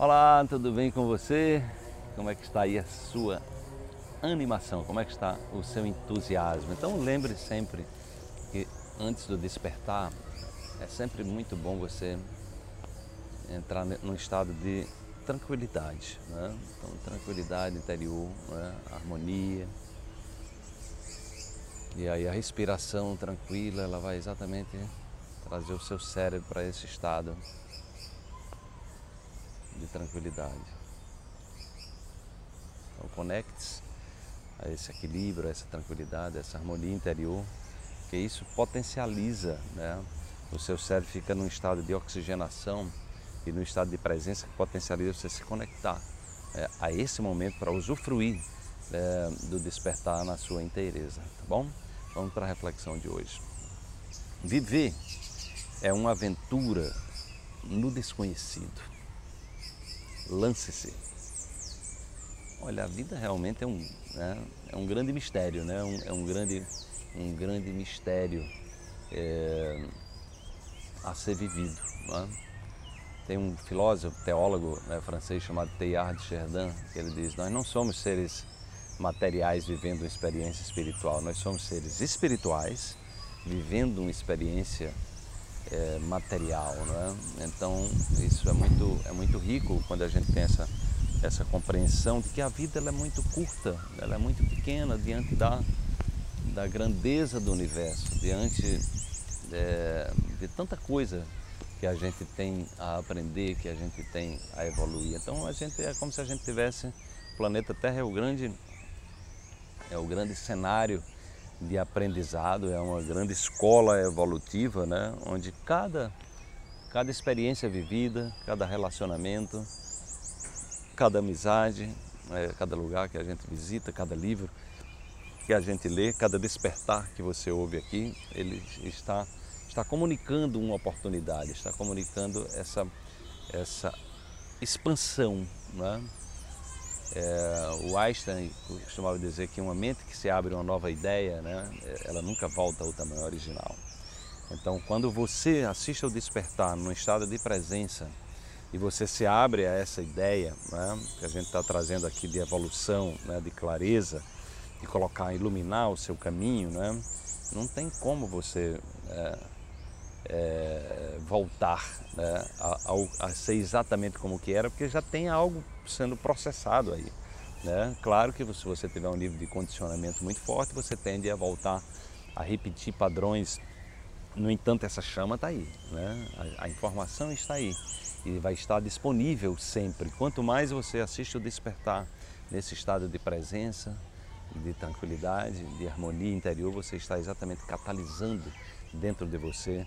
Olá, tudo bem com você? Como é que está aí a sua animação? Como é que está o seu entusiasmo? Então lembre sempre que antes do despertar é sempre muito bom você entrar num estado de tranquilidade, né? Então tranquilidade interior, né? harmonia. E aí a respiração tranquila, ela vai exatamente trazer o seu cérebro para esse estado tranquilidade. Então conecte-se a esse equilíbrio, a essa tranquilidade, a essa harmonia interior, que isso potencializa, né? O seu cérebro fica num estado de oxigenação e num estado de presença que potencializa você se conectar é, a esse momento para usufruir é, do despertar na sua inteireza, tá bom? Vamos para a reflexão de hoje. Viver é uma aventura no desconhecido. Lance-se. Olha, a vida realmente é um, né, é um grande mistério, né? Um, é um grande, um grande mistério é, a ser vivido. Né? Tem um filósofo, teólogo né, francês chamado Teilhard de Chardin, que ele diz, nós não somos seres materiais vivendo uma experiência espiritual, nós somos seres espirituais vivendo uma experiência é, material, é? Então isso é muito é muito rico quando a gente tem essa essa compreensão de que a vida ela é muito curta, ela é muito pequena diante da da grandeza do universo, diante é, de tanta coisa que a gente tem a aprender, que a gente tem a evoluir. Então a gente é como se a gente tivesse o planeta Terra é o grande é o grande cenário de aprendizado, é uma grande escola evolutiva, né? onde cada, cada experiência vivida, cada relacionamento, cada amizade, é, cada lugar que a gente visita, cada livro que a gente lê, cada despertar que você ouve aqui, ele está, está comunicando uma oportunidade, está comunicando essa, essa expansão. Né? É, o Einstein costumava dizer que uma mente que se abre uma nova ideia, né, ela nunca volta ao tamanho original. Então, quando você assiste ao despertar num estado de presença e você se abre a essa ideia né, que a gente está trazendo aqui de evolução, né, de clareza, de colocar, iluminar o seu caminho, né, não tem como você é, é, voltar né, a, a, ser exatamente como que era, porque já tem algo sendo processado aí. Né? Claro que se você tiver um nível de condicionamento muito forte, você tende a voltar a repetir padrões. No entanto, essa chama está aí, né? a, a informação está aí e vai estar disponível sempre. Quanto mais você assiste o despertar nesse estado de presença, de tranquilidade, de harmonia interior, você está exatamente catalisando dentro de você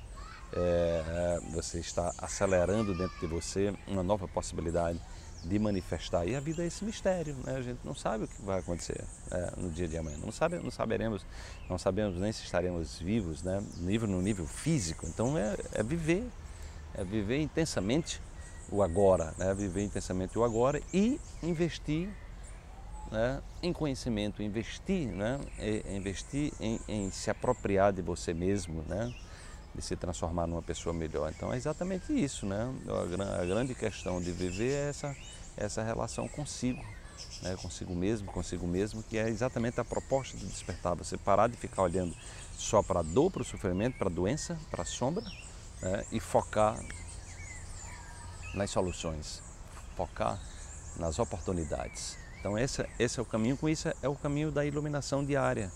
é, você está acelerando dentro de você uma nova possibilidade de manifestar. E a vida é esse mistério, né? a gente não sabe o que vai acontecer é, no dia de amanhã, não, sabe, não saberemos, não sabemos nem se estaremos vivos, né? nível, no nível físico, então é, é viver, é viver intensamente o agora, né? viver intensamente o agora e investir né? em conhecimento, investir, né? investir em, em se apropriar de você mesmo, né? De se transformar numa pessoa melhor. Então é exatamente isso, né? A, grande questão de viver é essa, essa relação consigo, né? consigo mesmo, consigo mesmo, que é exatamente a proposta de despertar, você parar de ficar olhando só para a dor, para o sofrimento, para a doença, para a sombra, né? e focar nas soluções, focar nas oportunidades. Então esse, esse é o caminho, com isso é o caminho da iluminação diária,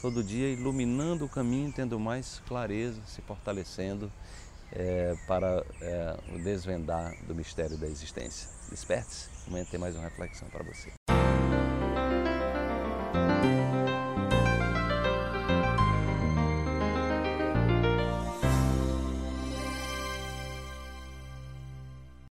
todo dia iluminando o caminho, tendo mais clareza, se fortalecendo é, para é, o desvendar do mistério da existência. Desperte-se, amanhã tem mais uma reflexão para você.